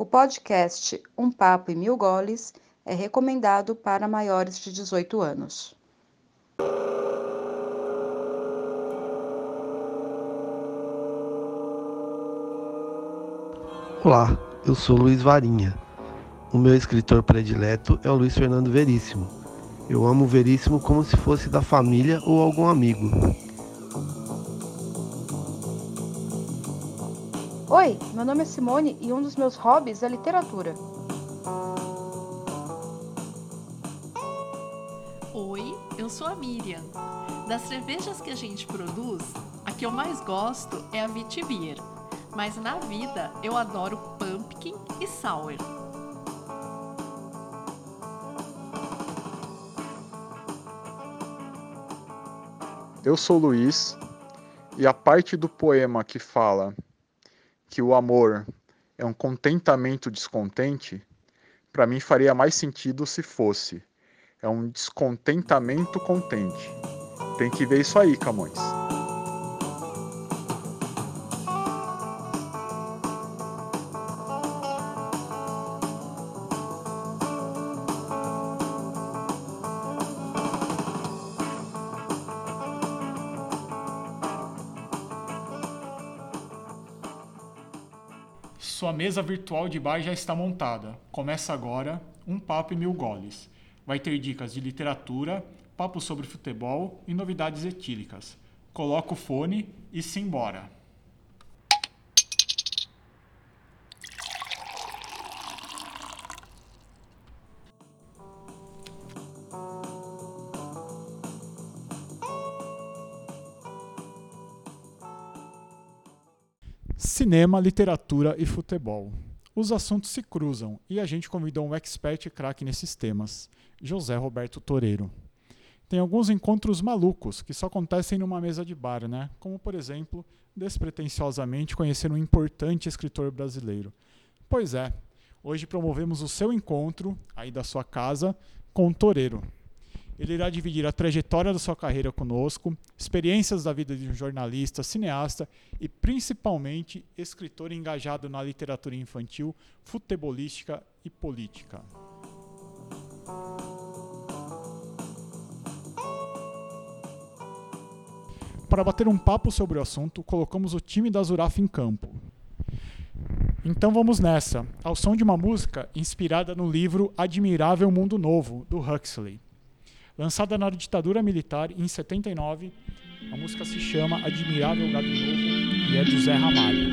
O podcast Um Papo e Mil Goles é recomendado para maiores de 18 anos. Olá, eu sou Luiz Varinha. O meu escritor predileto é o Luiz Fernando Veríssimo. Eu amo o Veríssimo como se fosse da família ou algum amigo. Oi, meu nome é Simone e um dos meus hobbies é literatura. Oi, eu sou a Miriam. Das cervejas que a gente produz, a que eu mais gosto é a Vitibir mas na vida eu adoro pumpkin e sour. Eu sou Luiz e a parte do poema que fala que o amor é um contentamento descontente, para mim faria mais sentido se fosse. É um descontentamento contente. Tem que ver isso aí, Camões. Mesa virtual de bar já está montada. Começa agora um papo e mil goles. Vai ter dicas de literatura, papo sobre futebol e novidades etílicas. Coloca o fone e simbora. Cinema, literatura e futebol. Os assuntos se cruzam e a gente convidou um expert e craque nesses temas, José Roberto Toreiro. Tem alguns encontros malucos que só acontecem numa mesa de bar, né? Como, por exemplo, despretensiosamente conhecer um importante escritor brasileiro. Pois é, hoje promovemos o seu encontro, aí da sua casa, com o Toreiro. Ele irá dividir a trajetória da sua carreira conosco, experiências da vida de um jornalista, cineasta e principalmente escritor engajado na literatura infantil, futebolística e política. Para bater um papo sobre o assunto, colocamos o time da Zuraf em campo. Então vamos nessa, ao som de uma música inspirada no livro Admirável Mundo Novo, do Huxley. Lançada na ditadura militar em 79, a música se chama Admirável Gado Novo e é do Zé Ramalho.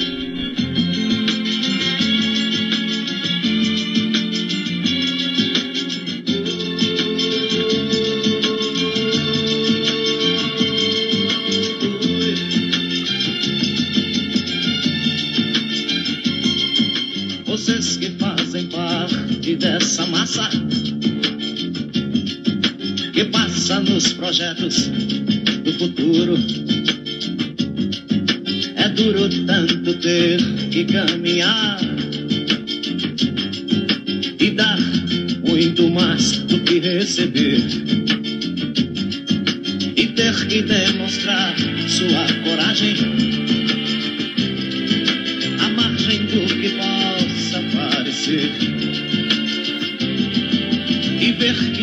Vocês que fazem parte dessa massa nos projetos do futuro. É duro tanto ter que caminhar e dar muito mais do que receber. E ter que demonstrar sua coragem à margem do que possa parecer. E ver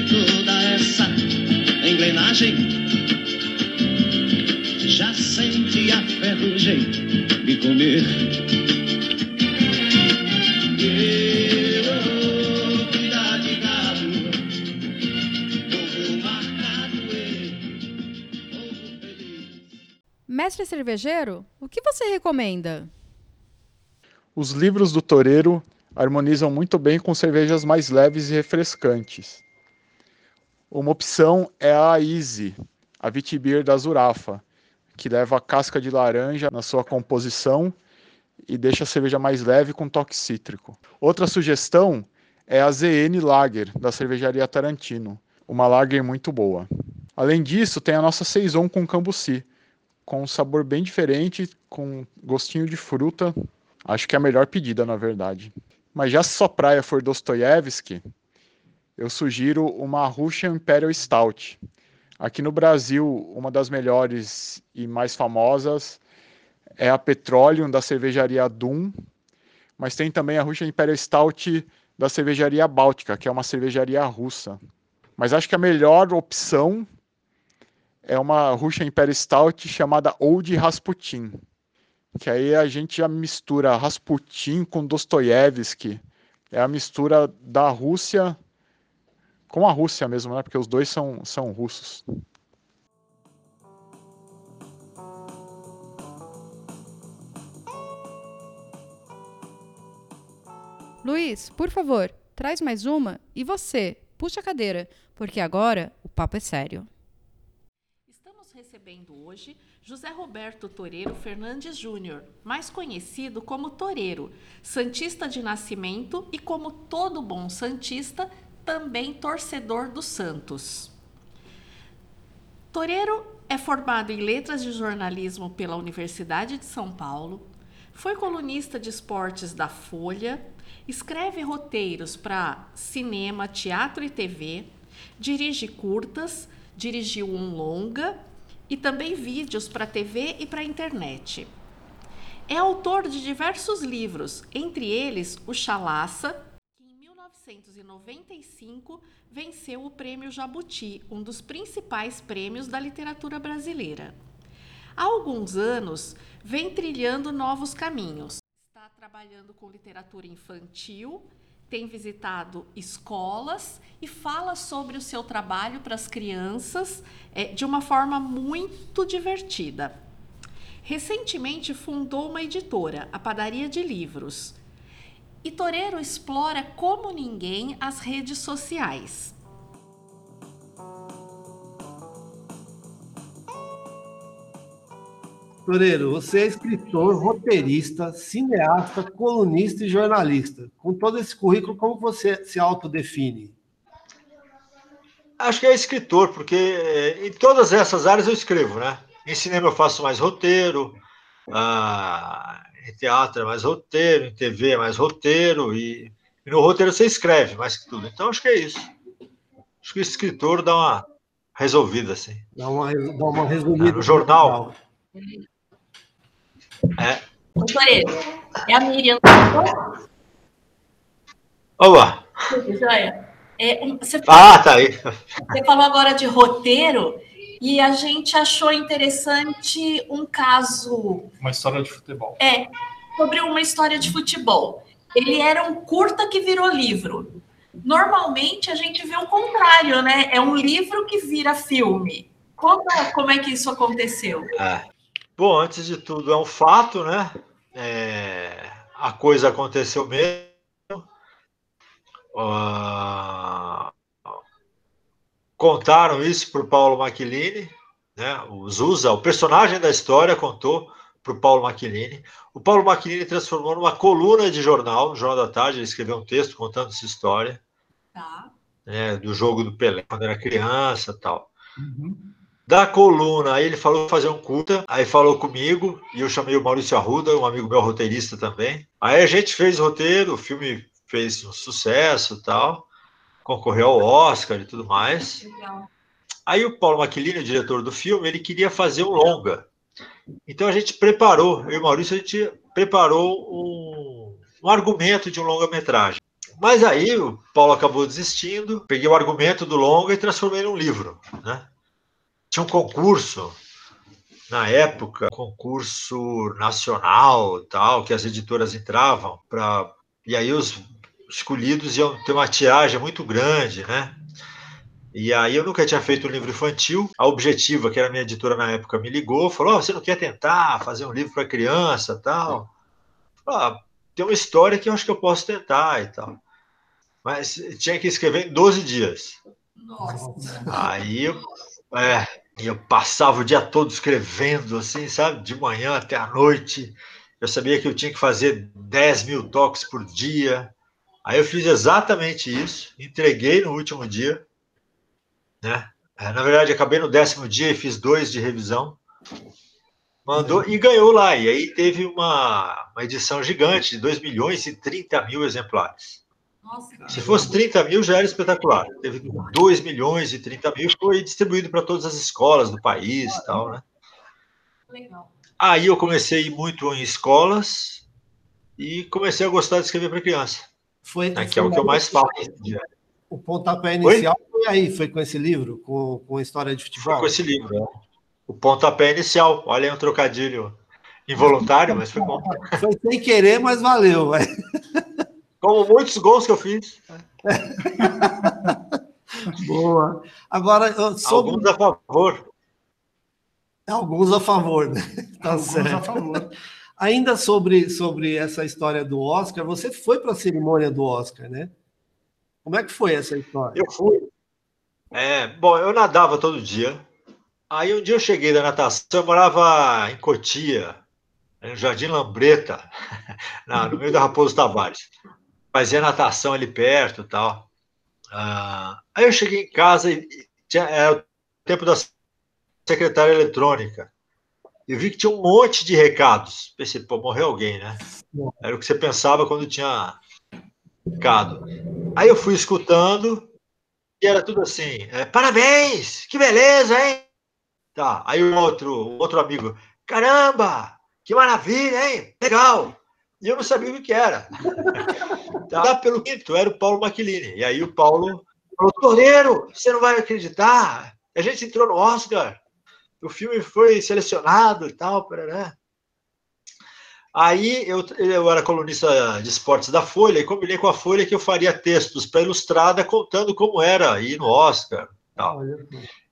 engrenagem já sente a ferrugem de comer. Mestre cervejeiro, o que você recomenda? Os livros do Toreiro harmonizam muito bem com cervejas mais leves e refrescantes. Uma opção é a Easy, a Vitibir da Zurafa, que leva casca de laranja na sua composição e deixa a cerveja mais leve com toque cítrico. Outra sugestão é a ZN Lager, da cervejaria Tarantino, uma lager muito boa. Além disso, tem a nossa Saison com cambuci, com um sabor bem diferente, com gostinho de fruta. Acho que é a melhor pedida, na verdade. Mas já se sua praia for Dostoiévski, eu sugiro uma Russian Imperial Stout. Aqui no Brasil, uma das melhores e mais famosas é a Petroleum da cervejaria Dum, mas tem também a Russian Imperial Stout da cervejaria Báltica, que é uma cervejaria russa. Mas acho que a melhor opção é uma Russian Imperial Stout chamada Old Rasputin. Que aí a gente já mistura Rasputin com Dostoiévski. É a mistura da Rússia com a Rússia mesmo, né? Porque os dois são, são russos. Luiz, por favor, traz mais uma e você, puxa a cadeira, porque agora o papo é sério. Estamos recebendo hoje José Roberto Toreiro Fernandes Júnior, mais conhecido como Toreiro, santista de nascimento e como todo bom santista, também torcedor do Santos. Toreiro é formado em Letras de Jornalismo pela Universidade de São Paulo, foi colunista de esportes da Folha, escreve roteiros para cinema, teatro e TV, dirige curtas, dirigiu um longa e também vídeos para TV e para internet. É autor de diversos livros, entre eles O Chalaça, 1995 venceu o Prêmio Jabuti, um dos principais prêmios da literatura brasileira. Há alguns anos vem trilhando novos caminhos. Está trabalhando com literatura infantil, tem visitado escolas e fala sobre o seu trabalho para as crianças é, de uma forma muito divertida. Recentemente fundou uma editora, a Padaria de Livros. E Toreiro explora como ninguém as redes sociais. Toreiro, você é escritor, roteirista, cineasta, colunista e jornalista. Com todo esse currículo, como você se autodefine? Acho que é escritor, porque eh, em todas essas áreas eu escrevo, né? Em cinema eu faço mais roteiro, ah, em teatro é mais roteiro, em TV é mais roteiro, e, e, no roteiro você escreve mais que tudo. Então acho que é isso. Acho que o escritor dá uma resolvida, assim. Dá uma, dá uma resumida. É, no jornal. É. É a Miriam. Olá. É, você ah, tá aí. Você falou agora de roteiro e a gente achou interessante um caso. Uma história de futebol. É, sobre uma história de futebol. Ele era um curta que virou livro. Normalmente a gente vê o contrário, né? É um livro que vira filme. Conta como é que isso aconteceu. É. Bom, antes de tudo, é um fato, né? É, a coisa aconteceu mesmo. Uh, contaram isso para o Paulo Macchilini, né? O Zusa, o personagem da história, contou para o Paulo Macchilini. O Paulo Macchilini transformou numa coluna de jornal, no Jornal da Tarde, ele escreveu um texto contando essa história. Tá. Né, do jogo do Pelé, quando era criança tal. Uhum da coluna. Aí ele falou fazer um curta, aí falou comigo, e eu chamei o Maurício Arruda, um amigo meu roteirista também. Aí a gente fez o roteiro, o filme fez um sucesso tal, concorreu ao Oscar e tudo mais. Aí o Paulo Maquilini, o diretor do filme, ele queria fazer um longa. Então a gente preparou, eu e o Maurício, a gente preparou um, um argumento de um longa-metragem. Mas aí o Paulo acabou desistindo, peguei o argumento do longa e transformei num livro, né? tinha um concurso na época, concurso nacional, tal, que as editoras entravam para e aí os escolhidos iam ter uma tiragem muito grande, né? E aí eu nunca tinha feito um livro infantil. A Objetiva, que era minha editora na época, me ligou, falou: oh, "Você não quer tentar fazer um livro para criança, tal?" Ah, tem uma história que eu acho que eu posso tentar e tal. Mas tinha que escrever em 12 dias. Nossa. Aí eu, é, eu passava o dia todo escrevendo, assim, sabe? De manhã até a noite. Eu sabia que eu tinha que fazer 10 mil toques por dia. Aí eu fiz exatamente isso, entreguei no último dia, né? É, na verdade, acabei no décimo dia e fiz dois de revisão. Mandou e ganhou lá. E aí teve uma, uma edição gigante de 2 milhões e 30 mil exemplares. Nossa, Se fosse 30 mil, já era espetacular. Teve 2 milhões e 30 mil, foi distribuído para todas as escolas do país e tal, né? Legal. Aí eu comecei muito em escolas, e comecei a gostar de escrever para criança. Foi, né, que é o que eu mais faço. O pontapé inicial Oi? foi aí, foi com esse livro, com, com a história de futebol? Foi com esse livro, né? O pontapé inicial. Olha aí um trocadilho involuntário, mas foi bom. Foi sem querer, mas valeu. Vai. Como muitos gols que eu fiz. Boa. Agora, sobre... Alguns a favor. Alguns a favor, né? Tá Alguns certo. a favor. Ainda sobre, sobre essa história do Oscar, você foi para a cerimônia do Oscar, né? Como é que foi essa história? Eu fui. É, bom, eu nadava todo dia. Aí um dia eu cheguei da natação, eu morava em Cotia, no Jardim Lambreta, no meio da Raposo Tavares. Fazia natação ali perto e tal. Ah, aí eu cheguei em casa e tinha, era o tempo da secretária eletrônica. Eu vi que tinha um monte de recados. Pensei, pô, morreu alguém, né? Era o que você pensava quando tinha recado. Aí eu fui escutando e era tudo assim: é, parabéns, que beleza, hein? Tá. Aí o outro, outro amigo, caramba, que maravilha, hein? Legal. E eu não sabia o que era. tá, pelo quinto, era o Paulo Maquilini. E aí o Paulo falou: Toreiro, você não vai acreditar. A gente entrou no Oscar o filme foi selecionado e tal, né? Aí eu, eu era colunista de esportes da Folha e combinei com a Folha que eu faria textos para Ilustrada contando como era ir no Oscar. Tal.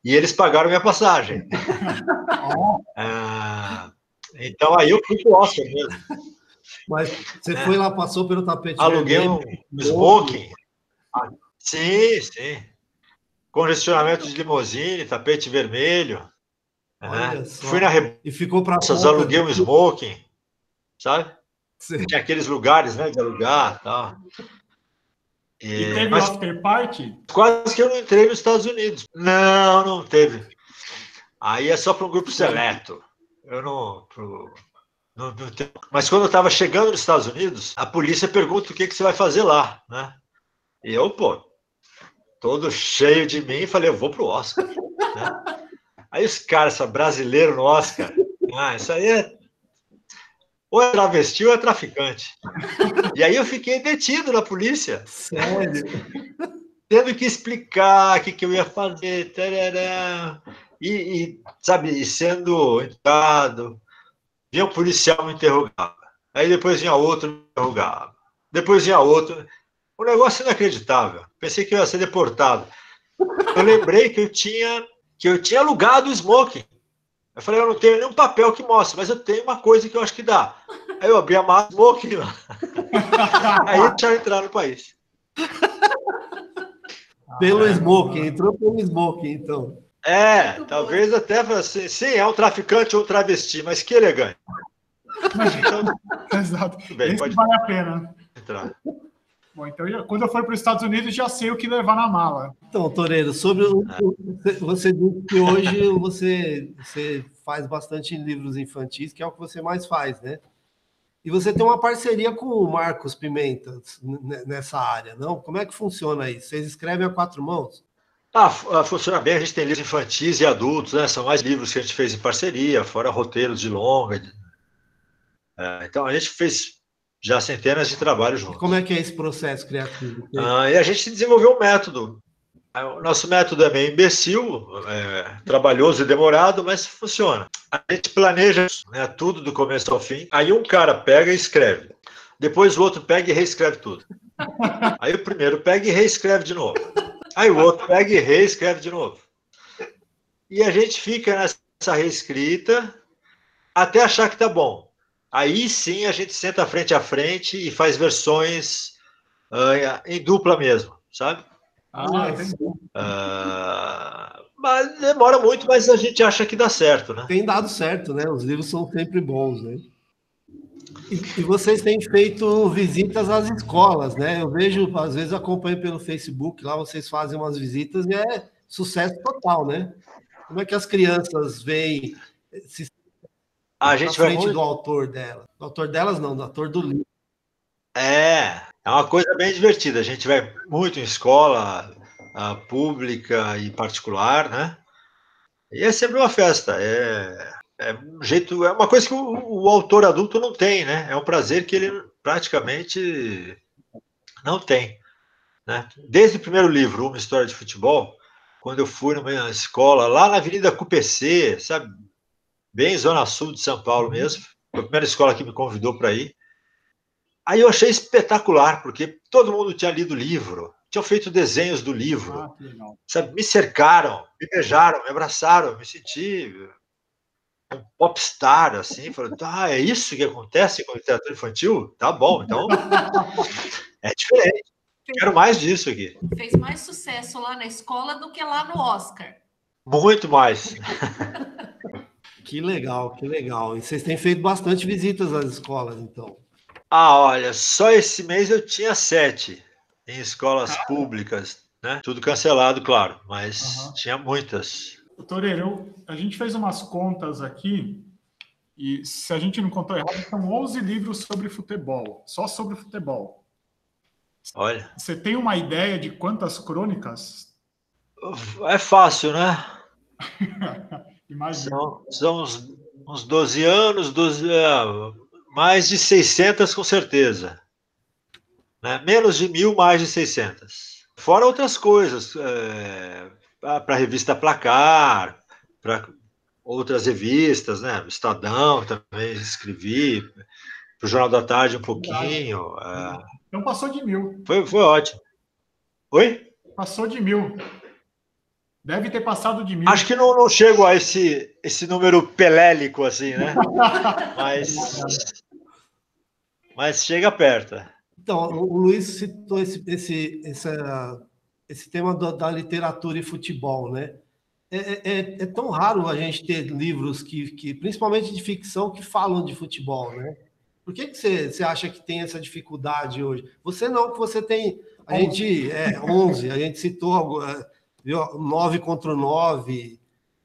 E eles pagaram minha passagem. ah, então aí eu fui pro Oscar mesmo. Mas você foi lá, passou pelo tapete Aluguei um, um smoking. Sim, sim. Congestionamento de limusine, tapete vermelho. Uhum. Fui na Rebouças, e ficou para aluguei um smoking, sabe? Sim. Tinha aqueles lugares, né, de alugar tal. E, e teve mas, after party? Quase que eu não entrei nos Estados Unidos. Não, não teve. Aí é só para um grupo seleto. Eu não, pro, não, não Mas quando eu estava chegando nos Estados Unidos, a polícia pergunta o que, que você vai fazer lá, né? E eu, pô, todo cheio de mim, falei, eu vou pro Oscar. né? Aí os caras, brasileiro no Oscar, ah, isso aí é. Ou é travesti ou é traficante. E aí eu fiquei detido na polícia. Sério? Tendo que explicar o que, que eu ia fazer, tarará, e, e, sabe, e sendo entrado. Vinha um policial me interrogava. Aí depois vinha outro me interrogava. Depois vinha outro. Um negócio inacreditável. Pensei que eu ia ser deportado. Eu lembrei que eu tinha que eu tinha alugado o smoking. Eu falei, eu não tenho nenhum papel que mostre, mas eu tenho uma coisa que eu acho que dá. Aí eu abri a mala smoking lá. Aí deixaram entrar no país. Pelo smoking, entrou pelo smoking, então. É, talvez até assim, sim, é um traficante ou um travesti, mas que elegante. Então, Exato. Bem, pode vale a pena. Entrar. Bom, então quando eu for para os Estados Unidos já sei o que levar na mala. Então, Toreiro, sobre o, você disse que hoje você, você faz bastante livros infantis, que é o que você mais faz, né? E você tem uma parceria com o Marcos Pimenta nessa área, não? Como é que funciona isso? Vocês escrevem a quatro mãos? Ah, ah, funciona bem. A gente tem livros infantis e adultos, né? São mais livros que a gente fez em parceria, fora roteiros de longa. É, então a gente fez já centenas de trabalhos juntos. Como é que é esse processo criativo? Ah, e a gente desenvolveu um método. O nosso método é meio imbecil, é, trabalhoso e demorado, mas funciona. A gente planeja né, tudo do começo ao fim. Aí um cara pega e escreve. Depois o outro pega e reescreve tudo. Aí o primeiro pega e reescreve de novo. Aí o outro pega e reescreve de novo. E a gente fica nessa reescrita até achar que tá bom. Aí sim a gente senta frente a frente e faz versões uh, em dupla mesmo, sabe? Ah, uh, mas demora muito, mas a gente acha que dá certo, né? Tem dado certo, né? Os livros são sempre bons, né? E, e vocês têm feito visitas às escolas, né? Eu vejo, às vezes acompanho pelo Facebook, lá vocês fazem umas visitas e é sucesso total, né? Como é que as crianças veem se a gente vai frente muito... do autor dela. Do autor delas não, do autor do livro. É, é uma coisa bem divertida. A gente vai muito em escola pública e particular, né? E é sempre uma festa. É, é um jeito, é uma coisa que o, o, autor adulto não tem, né? É um prazer que ele praticamente não tem. Né? Desde o primeiro livro, Uma História de Futebol, quando eu fui numa escola lá na Avenida Cupc, sabe? Bem zona sul de São Paulo mesmo. Foi a primeira escola que me convidou para ir. Aí eu achei espetacular, porque todo mundo tinha lido o livro, tinham feito desenhos do livro, ah, sabe? Me cercaram, me beijaram, me abraçaram, me senti um popstar, assim, falando, ah, é isso que acontece com literatura infantil? Tá bom, então é diferente. Quero mais disso aqui. Fez mais sucesso lá na escola do que lá no Oscar. Muito mais. que legal, que legal. E vocês têm feito bastante visitas às escolas, então. Ah, olha, só esse mês eu tinha sete em escolas ah. públicas, né? Tudo cancelado, claro, mas uhum. tinha muitas. Toreiro, a gente fez umas contas aqui e se a gente não contou errado, são 11 livros sobre futebol, só sobre futebol. Olha. Você tem uma ideia de quantas crônicas? É fácil, né? Imagina. São, são uns, uns 12 anos, 12, é, mais de 600 com certeza. Né? Menos de mil, mais de 600. Fora outras coisas, é, para a revista Placar, para outras revistas, né? Estadão também escrevi, para o Jornal da Tarde um pouquinho. É... Então passou de mil. Foi, foi ótimo. Oi? Passou de mil. Deve ter passado de mil. Acho que não, não chego a esse, esse número pelélico assim, né? mas, mas chega perto. Então, o Luiz citou esse, esse, essa, esse tema do, da literatura e futebol, né? É, é, é, é, tão raro a gente ter livros que, que, principalmente de ficção, que falam de futebol, né? Por que, que você, você acha que tem essa dificuldade hoje? Você não, que você tem. A gente. É, 11, a gente citou é, viu, 9 contra 9,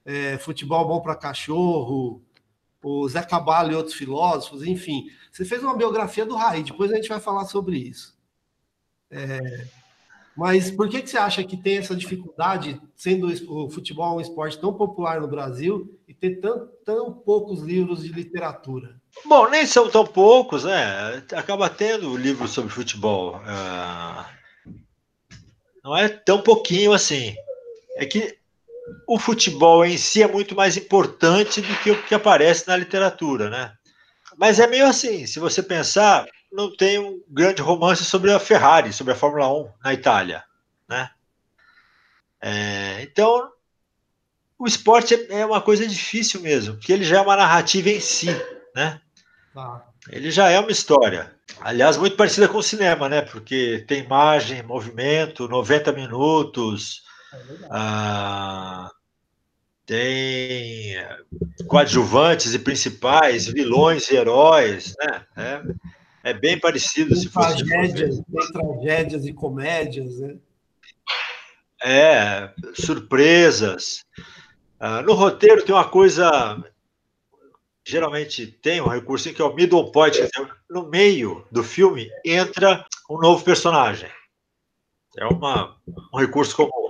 é, futebol bom para cachorro, o Zé Cabalo e outros filósofos, enfim. Você fez uma biografia do Raí, depois a gente vai falar sobre isso. É, mas por que, que você acha que tem essa dificuldade, sendo o futebol um esporte tão popular no Brasil, e ter tão, tão poucos livros de literatura? Bom, nem são tão poucos, né? Acaba tendo livros sobre futebol. Uh, não é tão pouquinho assim. É que o futebol em si é muito mais importante do que o que aparece na literatura, né? Mas é meio assim, se você pensar, não tem um grande romance sobre a Ferrari, sobre a Fórmula 1 na Itália, né? É, então, o esporte é uma coisa difícil mesmo, porque ele já é uma narrativa em si, né? Ele já é uma história. Aliás, muito parecida com o cinema, né? Porque tem imagem, movimento, 90 minutos, é ah, tem coadjuvantes e principais, vilões e heróis, né? É, é bem parecido. Tem se fosse tragédias, tem tragédias e comédias, né? É, surpresas. Ah, no roteiro tem uma coisa geralmente tem um recurso que é o middle point, no meio do filme entra um novo personagem. É uma, um recurso comum.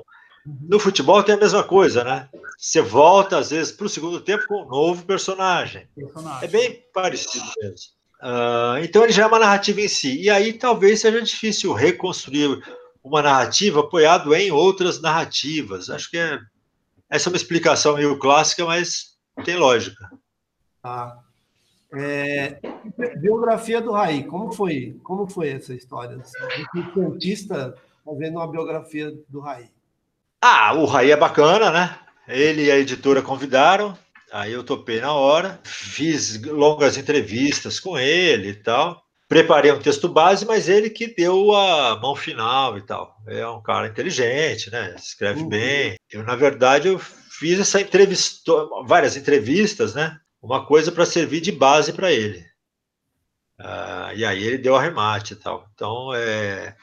No futebol tem a mesma coisa, né? Você volta, às vezes, para o segundo tempo com um novo personagem. personagem. É bem parecido mesmo. Uh, então ele já é uma narrativa em si. E aí talvez seja difícil reconstruir uma narrativa apoiado em outras narrativas. Acho que é, essa é uma explicação meio clássica, mas tem lógica. Tá. É, biografia do Raí, como foi? Como foi essa história? Um cientista fazendo uma biografia do Raí. Ah, o Raí é bacana, né? Ele e a editora convidaram, aí eu topei na hora, fiz longas entrevistas com ele e tal. Preparei um texto base, mas ele que deu a mão final e tal. É um cara inteligente, né? Escreve uhum. bem. Eu, na verdade, eu fiz essa entrevista, várias entrevistas, né? Uma coisa para servir de base para ele. Uh, e aí ele deu arremate e tal. Então, é,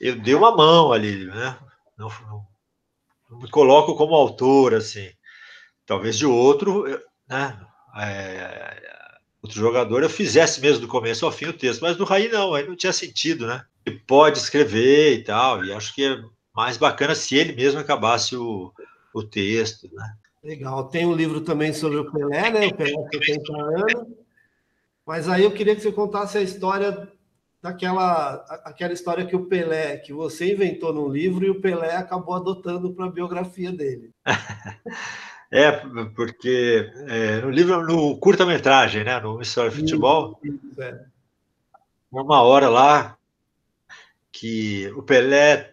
eu dei uma mão ali, né? Não, não, coloco como autor, assim. Talvez de outro, né? É, outro jogador eu fizesse mesmo do começo ao fim o texto, mas do Raí não, aí não tinha sentido, né? Ele pode escrever e tal, e acho que é mais bacana se ele mesmo acabasse o, o texto, né? Legal. Tem um livro também sobre o Pelé, né? O Pelé 70 anos. Mas aí eu queria que você contasse a história daquela aquela história que o Pelé, que você inventou no livro e o Pelé acabou adotando para a biografia dele. É, porque é, no livro, no curta-metragem, né, no História de Futebol, é. uma hora lá que o Pelé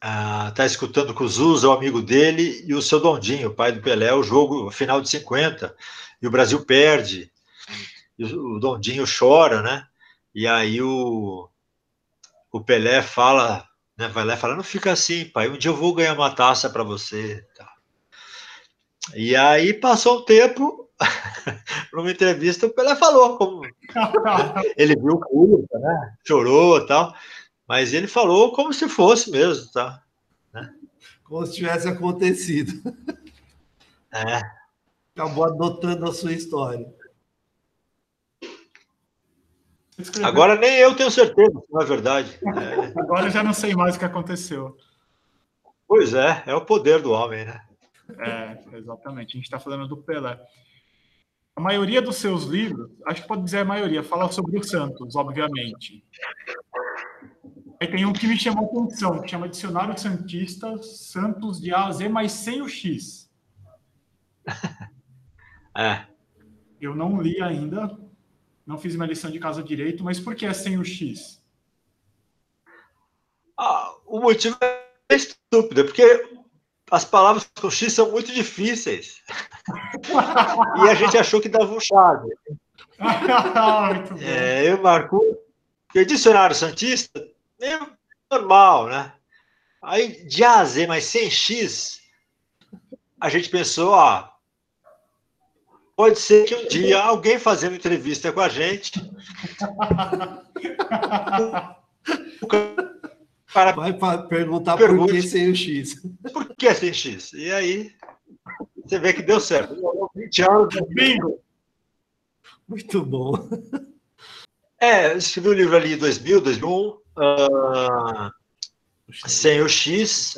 está ah, escutando com o Zusa, o amigo dele, e o seu Dondinho, o pai do Pelé, o jogo final de 50, e o Brasil perde, e o Dondinho chora, né? E aí o, o Pelé fala, né, vai lá e fala, não fica assim, pai, um dia eu vou ganhar uma taça para você. Tá. E aí passou um tempo, numa entrevista, o Pelé falou como ele viu o curva, né? Chorou e tal. Mas ele falou como se fosse mesmo, tá? Né? Como se tivesse acontecido. É. Acabou adotando a sua história. Agora nem eu tenho certeza, não é verdade. É. Agora eu já não sei mais o que aconteceu. Pois é, é o poder do homem, né? É, exatamente. A gente está falando do Pelé. A maioria dos seus livros, acho que pode dizer a maioria, fala sobre o Santos, obviamente. Aí tem um que me chamou a atenção, que chama Dicionário Santista, Santos de A a Z, mas sem o X. É. Eu não li ainda, não fiz minha lição de casa direito, mas por que é sem o X? Ah, o motivo é estúpido, é porque as palavras com X são muito difíceis. e a gente achou que dava um chave. é, eu marco. o dicionário Santista é normal, né? Aí de A a Z, mas sem X, a gente pensou, ó, Pode ser que um dia alguém fazendo entrevista com a gente. o cara vai perguntar por que sem o X. Por que sem X? E aí você vê que deu certo. 20 anos bingo. Muito bom. É, eu escrevi o um livro ali em 2000, 2001, uh, sem o X.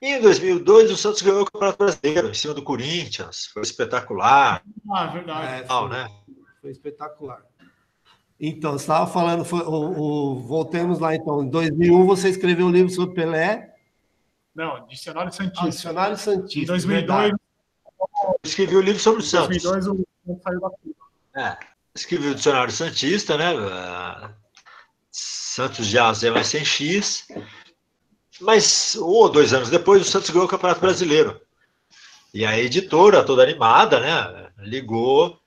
E em 2002, o Santos ganhou o Campeonato Brasileiro, em cima do Corinthians. Foi espetacular. Ah, verdade. É, foi, né? foi espetacular. Então, você estava falando, foi, o, o, voltemos lá então. Em 2001, você escreveu um livro sobre Pelé. Não, Dicionário Santista. Ah, Dicionário Santista. Em 2002, escrevi o um livro sobre o Santos. Em 2002, o saiu da É, escrevi o Dicionário Santista, né? Santos de A Z, mas sem X. Mas um ou dois anos depois, o Santos ganhou o Campeonato Brasileiro. E a editora, toda animada, né, ligou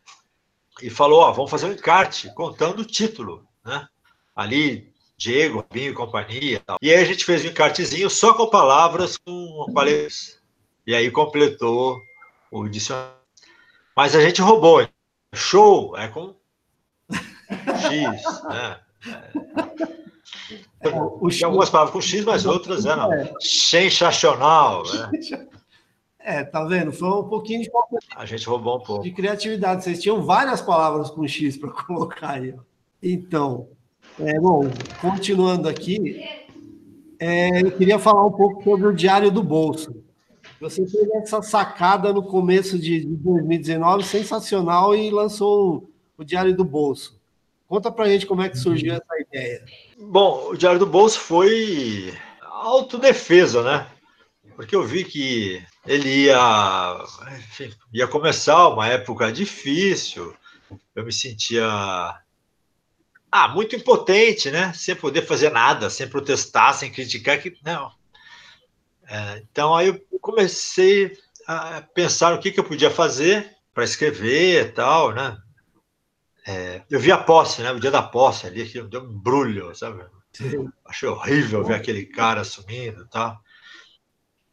e falou: Ó, vamos fazer um encarte contando o título, né? Ali, Diego, Robinho e companhia. Tal. E aí a gente fez um encartezinho só com palavras com palavras. E aí completou o dicionário. Mas a gente roubou. Show é com X, né? É. Tem algumas palavras com X, mas outras eram é. sensacional. Né? É, tá vendo? Foi um pouquinho de A gente roubou um pouco. De criatividade. Vocês tinham várias palavras com X para colocar aí. Então, é, bom, continuando aqui, é, eu queria falar um pouco sobre o Diário do Bolso. Você teve essa sacada no começo de 2019, sensacional, e lançou o Diário do Bolso. Conta pra gente como é que surgiu essa ideia. Bom, o Diário do Bolso foi autodefesa, né? Porque eu vi que ele ia, enfim, ia começar uma época difícil, eu me sentia ah, muito impotente, né? Sem poder fazer nada, sem protestar, sem criticar, que não. É, então aí eu comecei a pensar o que, que eu podia fazer para escrever e tal, né? É, eu vi a posse, né? O dia da posse ali, que deu um brulho, sabe? Sim. Achei horrível ver aquele cara assumindo, tá?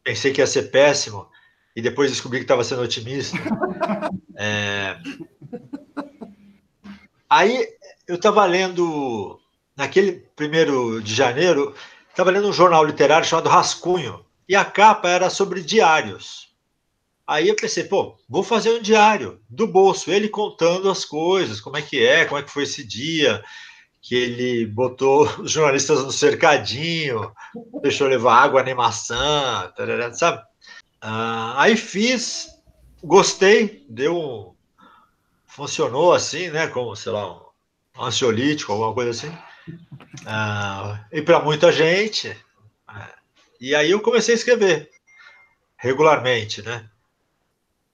Pensei que ia ser péssimo e depois descobri que estava sendo otimista. É... Aí eu estava lendo naquele primeiro de janeiro, estava lendo um jornal literário chamado Rascunho e a capa era sobre diários. Aí eu pensei, pô, vou fazer um diário do bolso, ele contando as coisas, como é que é, como é que foi esse dia, que ele botou os jornalistas no cercadinho, deixou levar água nem maçã, tarará, sabe? Ah, aí fiz, gostei, deu funcionou assim, né, como, sei lá, um ansiolítico, alguma coisa assim. Ah, e para muita gente. E aí eu comecei a escrever regularmente, né?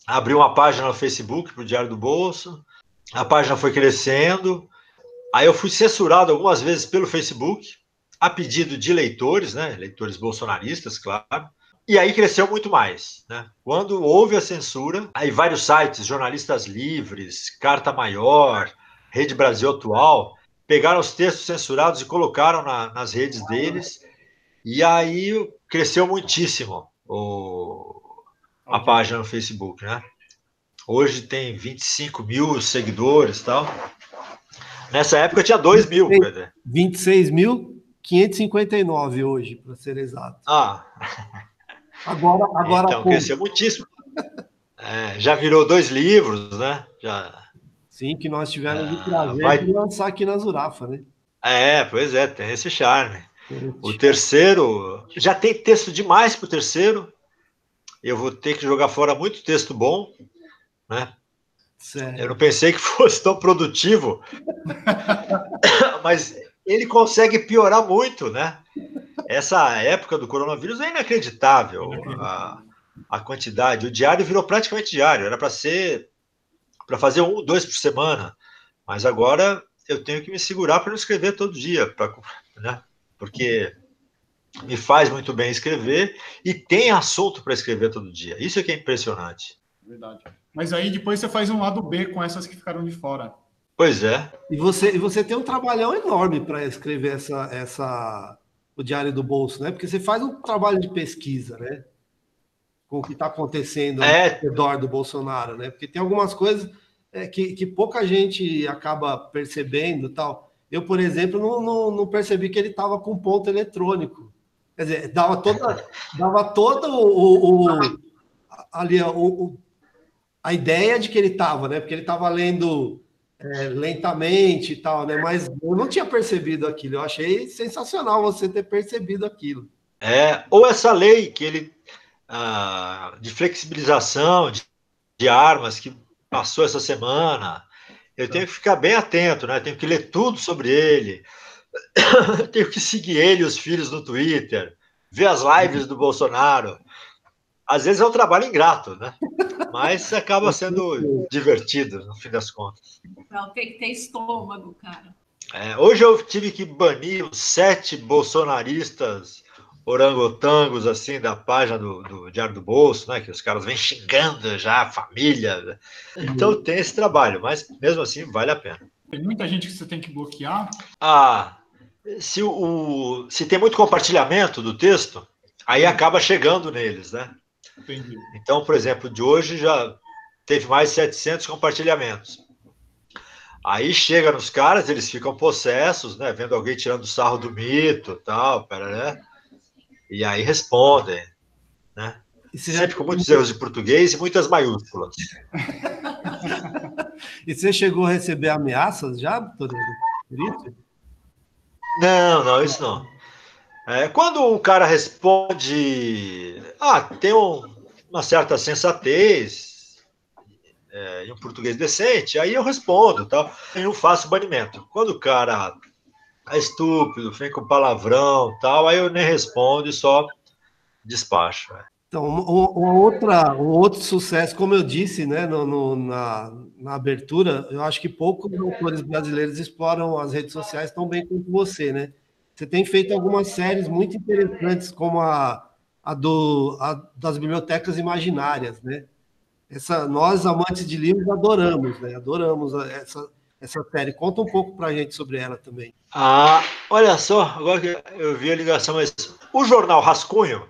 Abri uma página no Facebook para o Diário do Bolso, a página foi crescendo, aí eu fui censurado algumas vezes pelo Facebook, a pedido de leitores, né? Leitores bolsonaristas, claro. E aí cresceu muito mais, né? Quando houve a censura, aí vários sites, jornalistas livres, Carta Maior, Rede Brasil Atual, pegaram os textos censurados e colocaram na, nas redes deles, e aí cresceu muitíssimo o, a página no Facebook, né? Hoje tem 25 mil seguidores e tal. Nessa época tinha 2 mil. 26.559 hoje, para ser exato. Ah. Agora, agora então, cresceu muitíssimo. É, já virou dois livros, né? Já, Sim, que nós tivemos de prazer vai... de lançar aqui na Zurafa, né? É, pois é, tem esse charme. O terceiro, já tem texto demais para o terceiro. Eu vou ter que jogar fora muito texto bom, né? Eu não pensei que fosse tão produtivo, mas ele consegue piorar muito, né? Essa época do coronavírus é inacreditável a, a quantidade. O diário virou praticamente diário, era para ser para fazer um, dois por semana, mas agora eu tenho que me segurar para não escrever todo dia, pra, né? Porque me faz muito bem escrever e tem assunto para escrever todo dia. Isso é que é impressionante. Verdade. Mas aí depois você faz um lado B com essas que ficaram de fora. Pois é. E você, e você tem um trabalhão enorme para escrever essa, essa, o Diário do Bolso, né? Porque você faz um trabalho de pesquisa, né? Com o que está acontecendo é. ao redor do Bolsonaro, né? Porque tem algumas coisas é, que, que pouca gente acaba percebendo tal. Eu, por exemplo, não, não, não percebi que ele estava com ponto eletrônico. Quer dizer, dava toda, dava todo o, o, ali o, o, a ideia de que ele estava, né? Porque ele estava lendo é, lentamente e tal, né? Mas eu não tinha percebido aquilo. Eu achei sensacional você ter percebido aquilo. É, ou essa lei que ele ah, de flexibilização de, de armas que passou essa semana. Eu tenho que ficar bem atento, né? Tenho que ler tudo sobre ele. tenho que seguir ele e os filhos no Twitter, ver as lives do Bolsonaro. Às vezes é um trabalho ingrato, né? Mas acaba sendo divertido, no fim das contas. Não, tem que ter estômago, cara. É, hoje eu tive que banir os sete bolsonaristas orangotangos assim da página do, do, Diário do Bolso, né? Que os caras vêm xingando já a família. Então tem esse trabalho, mas mesmo assim vale a pena. Tem muita gente que você tem que bloquear. Ah, se, o, se tem muito compartilhamento do texto, aí acaba chegando neles, né? Entendi. Então, por exemplo, de hoje já teve mais de 700 compartilhamentos. Aí chega nos caras, eles ficam possessos, né? Vendo alguém tirando sarro do mito, tal, pera, né? E aí respondem, né? E Sempre com muitos erros de português e muitas maiúsculas. e você chegou a receber ameaças já, Toledo? Não, não, isso não. É, quando o cara responde, ah, tem um, uma certa sensatez é, e um português decente, aí eu respondo, tal. Eu não faço banimento. Quando o cara é estúpido, vem com palavrão tal, aí eu nem respondo e só despacho. Então, uma outra, um outro sucesso, como eu disse né, no, no, na, na abertura, eu acho que poucos autores brasileiros exploram as redes sociais tão bem quanto você, né? Você tem feito algumas séries muito interessantes, como a, a, do, a das bibliotecas imaginárias, né? Essa, nós, amantes de livros, adoramos, né? Adoramos essa, essa série. Conta um pouco para a gente sobre ela também. Ah, olha só, agora que eu vi a ligação, mas o jornal Rascunho,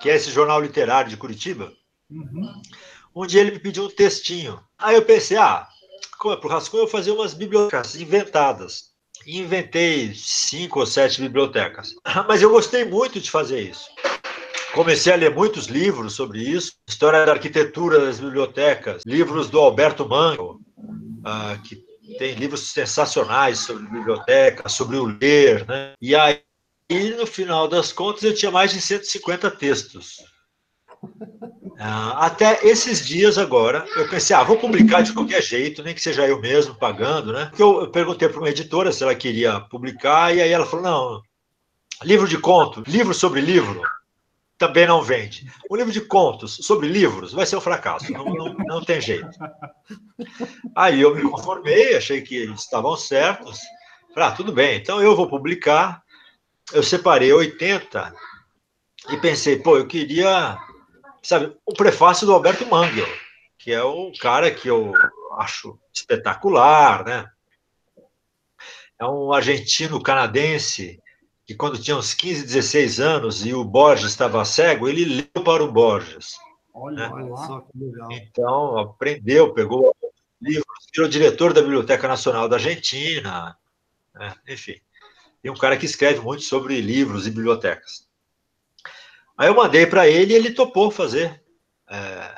que é esse jornal literário de Curitiba, uhum. um dia ele me pediu um textinho. Aí eu pensei, ah, como é para o Rascunho eu fazer umas bibliotecas inventadas. E inventei cinco ou sete bibliotecas. Mas eu gostei muito de fazer isso. Comecei a ler muitos livros sobre isso, história da arquitetura das bibliotecas, livros do Alberto Mango, uh, que tem livros sensacionais sobre biblioteca, sobre o ler, né? E aí, no final das contas, eu tinha mais de 150 textos. Ah, até esses dias agora, eu pensei, ah, vou publicar de qualquer jeito, nem que seja eu mesmo pagando, né? Porque eu, perguntei para uma editora se ela queria publicar, e aí ela falou, não, livro de conto, livro sobre livro, também não vende. Um livro de contos sobre livros vai ser um fracasso, não, não, não tem jeito. Aí eu me conformei, achei que estavam certos. Falei, ah, tudo bem, então eu vou publicar. Eu separei 80 e pensei, pô, eu queria, sabe, o prefácio do Alberto Mangel, que é o cara que eu acho espetacular, né? É um argentino-canadense que quando tinha uns 15, 16 anos e o Borges estava cego, ele leu para o Borges. Olha, né? olha só que legal. Então, aprendeu, pegou livros, virou diretor da Biblioteca Nacional da Argentina, né? enfim. E um cara que escreve muito sobre livros e bibliotecas. Aí eu mandei para ele e ele topou fazer é,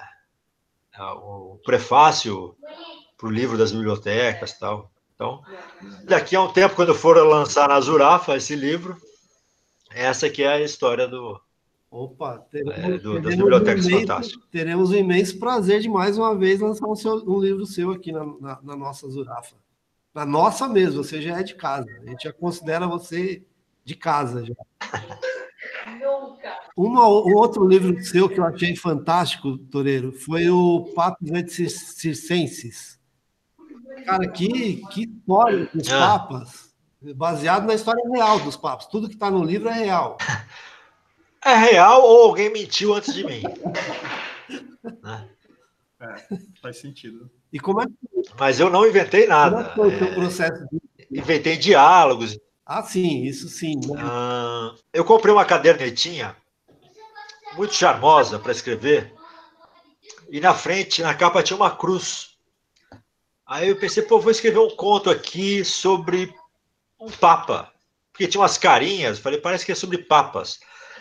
o prefácio para o livro das bibliotecas tal. Então, daqui a um tempo, quando for lançar na Zurafa esse livro, essa que é a história do, Opa, teremos, é, do, das bibliotecas um imenso, fantásticas. Teremos o imenso prazer de mais uma vez lançar um, seu, um livro seu aqui na, na, na, nossa Zurafa. Na nossa mesmo, você já é de casa. A gente já considera você de casa já. Uma, um outro livro seu que eu achei fantástico, Toreiro, foi o Papos Circenses. Cara, que, que história dos ah. papas, baseado na história real dos papas. Tudo que está no livro é real. É real ou alguém mentiu antes de mim? né? É, faz sentido. E como é que... Mas eu não inventei nada. Como é foi o processo? De... Inventei diálogos. Ah, sim, isso sim. Né? Ah, eu comprei uma cadernetinha muito charmosa para escrever. E na frente, na capa, tinha uma cruz Aí eu pensei, pô, vou escrever um conto aqui sobre um papa. Porque tinha umas carinhas, falei, parece que é sobre papas.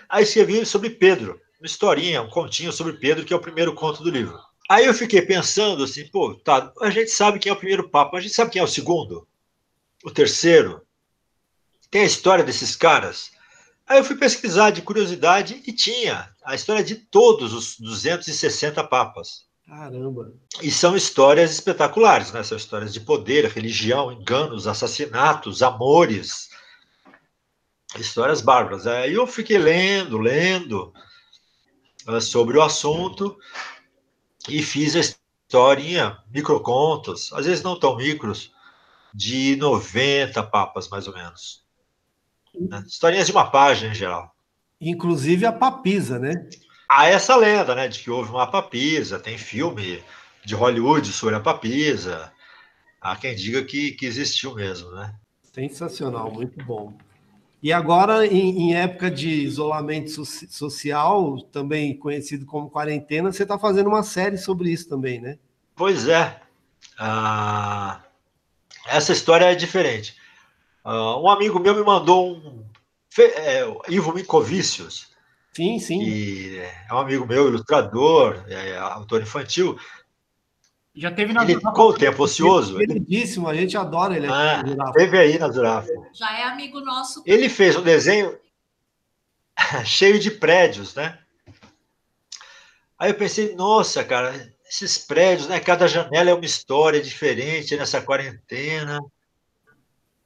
Aí escrevi sobre Pedro, uma historinha, um continho sobre Pedro, que é o primeiro conto do livro. Aí eu fiquei pensando assim, pô, tá, a gente sabe quem é o primeiro papa, a gente sabe quem é o segundo, o terceiro. Tem a história desses caras. Aí eu fui pesquisar de curiosidade e tinha a história de todos os 260 papas. Caramba! E são histórias espetaculares, né? São histórias de poder, religião, enganos, assassinatos, amores. Histórias bárbaras. Aí eu fiquei lendo, lendo uh, sobre o assunto e fiz a historinha, microcontos, às vezes não tão micros, de 90 papas, mais ou menos. Né? Historinhas de uma página em geral. Inclusive a papisa, né? há essa lenda, né, de que houve uma papisa, tem filme de Hollywood sobre a papisa. Há quem diga que, que existiu mesmo, né? Sensacional, muito bom. E agora, em, em época de isolamento so social, também conhecido como quarentena, você está fazendo uma série sobre isso também, né? Pois é. Ah, essa história é diferente. Ah, um amigo meu me mandou um. É, Ivo Minkovicius, Sim, sim. Que é um amigo meu, ilustrador, é, autor infantil. Já teve na Ele, com o tempo ocioso. Queridíssimo, a gente adora ele. Ah, teve aí na Zurafa. Já é amigo nosso. Ele fez um desenho cheio de prédios, né? Aí eu pensei, nossa, cara, esses prédios, né? Cada janela é uma história diferente nessa quarentena.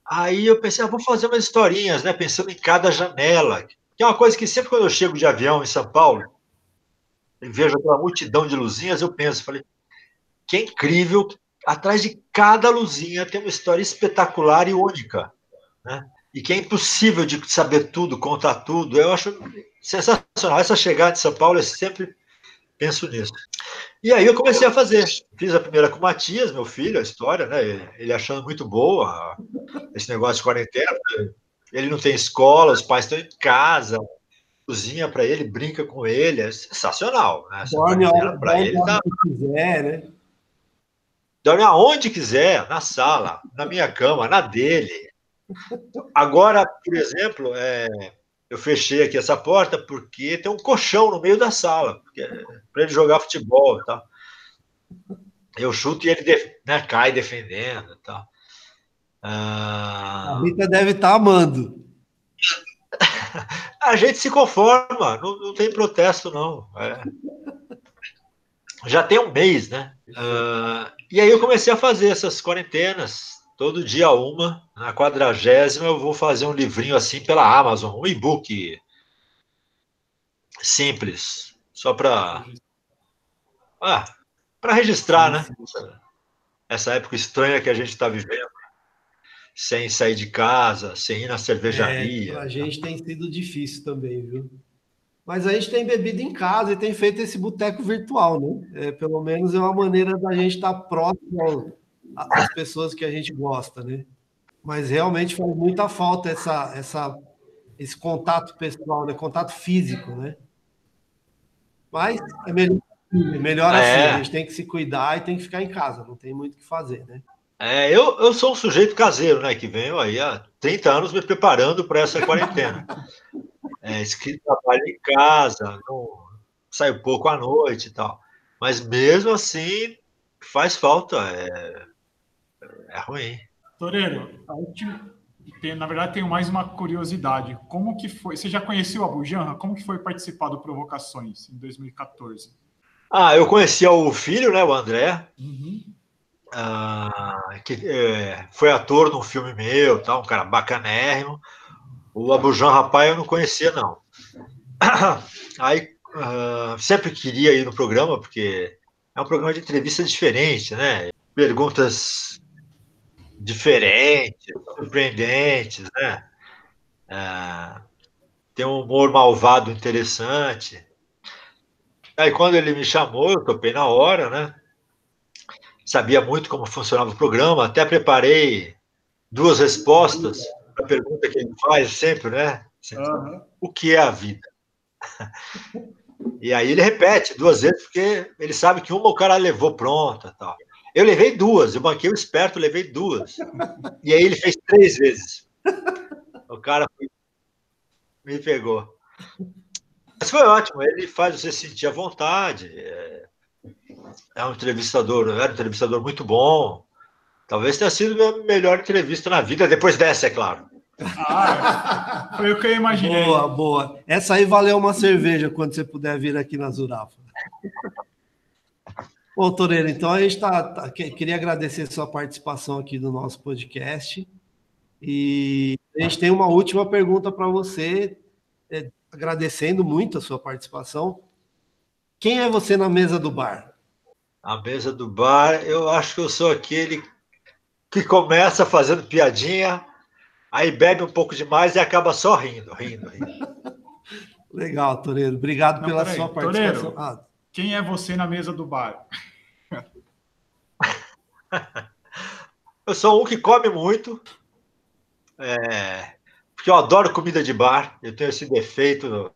Aí eu pensei, ah, vou fazer umas historinhas, né? Pensando em cada janela. Que é uma coisa que sempre quando eu chego de avião em São Paulo, e vejo aquela multidão de luzinhas, eu penso, falei, que é incrível, atrás de cada luzinha tem uma história espetacular e única, né? E que é impossível de saber tudo, contar tudo. Eu acho sensacional. Essa chegada de São Paulo, eu sempre penso nisso. E aí eu comecei a fazer. Fiz a primeira com o Matias, meu filho, a história, né? Ele achando muito boa esse negócio de quarentena. Ele não tem escola, os pais estão em casa, cozinha para ele, brinca com ele, é sensacional. Né? Dorme para ele tá... quiser, né? Dorme aonde quiser, na sala, na minha cama, na dele. Agora, por exemplo, é, eu fechei aqui essa porta porque tem um colchão no meio da sala, para ele jogar futebol e tal. Eu chuto e ele né, cai defendendo e tal. Ah... A Rita deve estar tá amando. A gente se conforma, não, não tem protesto, não. É. já tem um mês, né? Uh, e aí eu comecei a fazer essas quarentenas, todo dia uma. Na quadragésima eu vou fazer um livrinho assim pela Amazon, um e-book simples, só para ah, para registrar, né? Essa época estranha que a gente está vivendo, sem sair de casa, sem ir na cervejaria. É, a gente tem sido difícil também, viu? Mas a gente tem bebido em casa e tem feito esse boteco virtual, né? É, pelo menos é uma maneira da gente estar tá próximo às pessoas que a gente gosta, né? Mas realmente faz muita falta essa, essa, esse contato pessoal, né? Contato físico, né? Mas é melhor, é melhor assim, é. a gente tem que se cuidar e tem que ficar em casa, não tem muito o que fazer, né? É, eu, eu sou um sujeito caseiro, né? Que venho aí há 30 anos me preparando para essa quarentena. É, escrito trabalho em casa, não, saio pouco à noite e tal. Mas mesmo assim, faz falta, é, é ruim. Toreiro, tem, na verdade tenho mais uma curiosidade. Como que foi? Você já conheceu a Bujanra? Como que foi participar do Provocações em 2014? Ah, eu conhecia o filho, né, o André, uhum. ah, que é, foi ator num filme meu, tá, um cara bacanérrimo. O Abujan Rapaz eu não conhecia, não. Aí uh, sempre queria ir no programa, porque é um programa de entrevista diferente, né? Perguntas diferentes, surpreendentes, né? Uh, tem um humor malvado interessante. Aí quando ele me chamou, eu topei na hora, né? Sabia muito como funcionava o programa, até preparei duas respostas a pergunta que ele faz sempre, né? Uhum. O que é a vida? E aí ele repete duas vezes, porque ele sabe que uma o cara levou pronta. Tal. Eu levei duas, eu banquei o esperto, levei duas. E aí ele fez três vezes. O cara me pegou. Mas foi ótimo, ele faz você sentir à vontade. É, é um entrevistador, era um entrevistador muito bom. Talvez tenha sido a minha melhor entrevista na vida, depois dessa, é claro. Ah, foi o que eu imaginei. Boa, boa. Essa aí valeu uma cerveja quando você puder vir aqui na Zurafa. Bom, Toreiro, então a gente tá, tá, queria agradecer sua participação aqui no nosso podcast. E a gente tem uma última pergunta para você, é, agradecendo muito a sua participação. Quem é você na mesa do bar? A mesa do bar, eu acho que eu sou aquele que começa fazendo piadinha, aí bebe um pouco demais e acaba só rindo, rindo, rindo. Legal, Toreiro. Obrigado Não, pela sua participação. Ah. Quem é você na mesa do bar? eu sou um que come muito, é, porque eu adoro comida de bar. Eu tenho esse defeito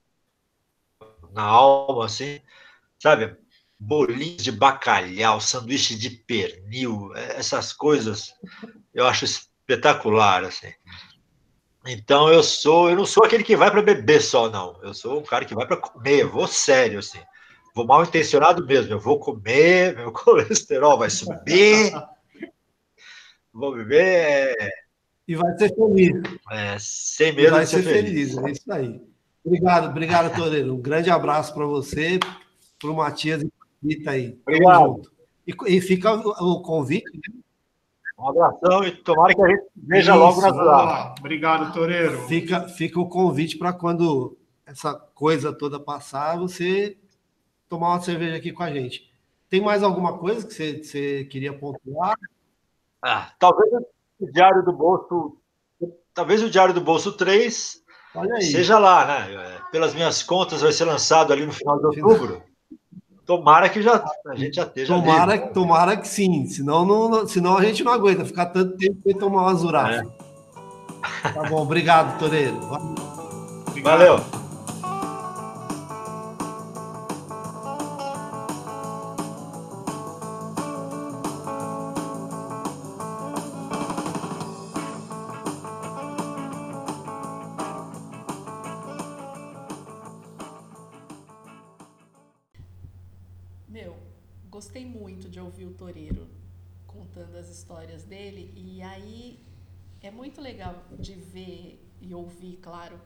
na alma, assim, sabe? Bolinhos de bacalhau, sanduíche de pernil, essas coisas eu acho espetacular, assim. Então eu sou, eu não sou aquele que vai para beber só, não. Eu sou um cara que vai para comer, vou sério, assim. Vou mal intencionado mesmo, eu vou comer, meu colesterol vai subir, vou beber. É... E vai ser feliz. É, sem medo vai de ser, ser feliz. feliz. É isso aí. Obrigado, obrigado, Toreiro. Um grande abraço para você, para o Matias e Rita aí. Obrigado. E, e, fica o, o convite. Né? Um abração e tomara que a gente veja Isso, logo na cidade. Obrigado, Toreiro. Fica, fica o convite para quando essa coisa toda passar, você tomar uma cerveja aqui com a gente. Tem mais alguma coisa que você, você queria pontuar? Ah, talvez o Diário do Bolso, talvez o Diário do Bolso 3 seja lá, né? Pelas minhas contas, vai ser lançado ali no final de outubro. Tomara que já, a gente já esteja tomara, livre. Tomara que sim, senão, não, senão a gente não aguenta ficar tanto tempo sem tomar uma zurafa. É. Tá bom, obrigado, Toreiro. Valeu. Ouvir, claro,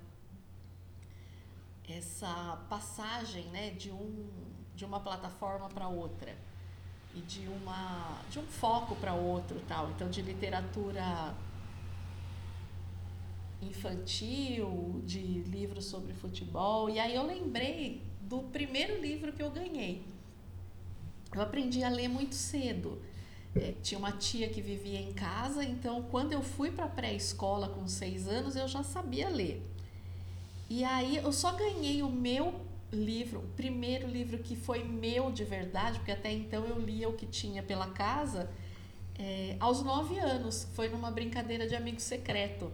essa passagem, né, de um de uma plataforma para outra e de uma de um foco para outro tal. Então de literatura infantil de livros sobre futebol. E aí eu lembrei do primeiro livro que eu ganhei. Eu aprendi a ler muito cedo é, tinha uma tia que vivia em casa então quando eu fui para pré-escola com seis anos eu já sabia ler e aí eu só ganhei o meu livro, o primeiro livro que foi meu de verdade, porque até então eu lia o que tinha pela casa, é, aos nove anos. Foi numa brincadeira de amigo secreto.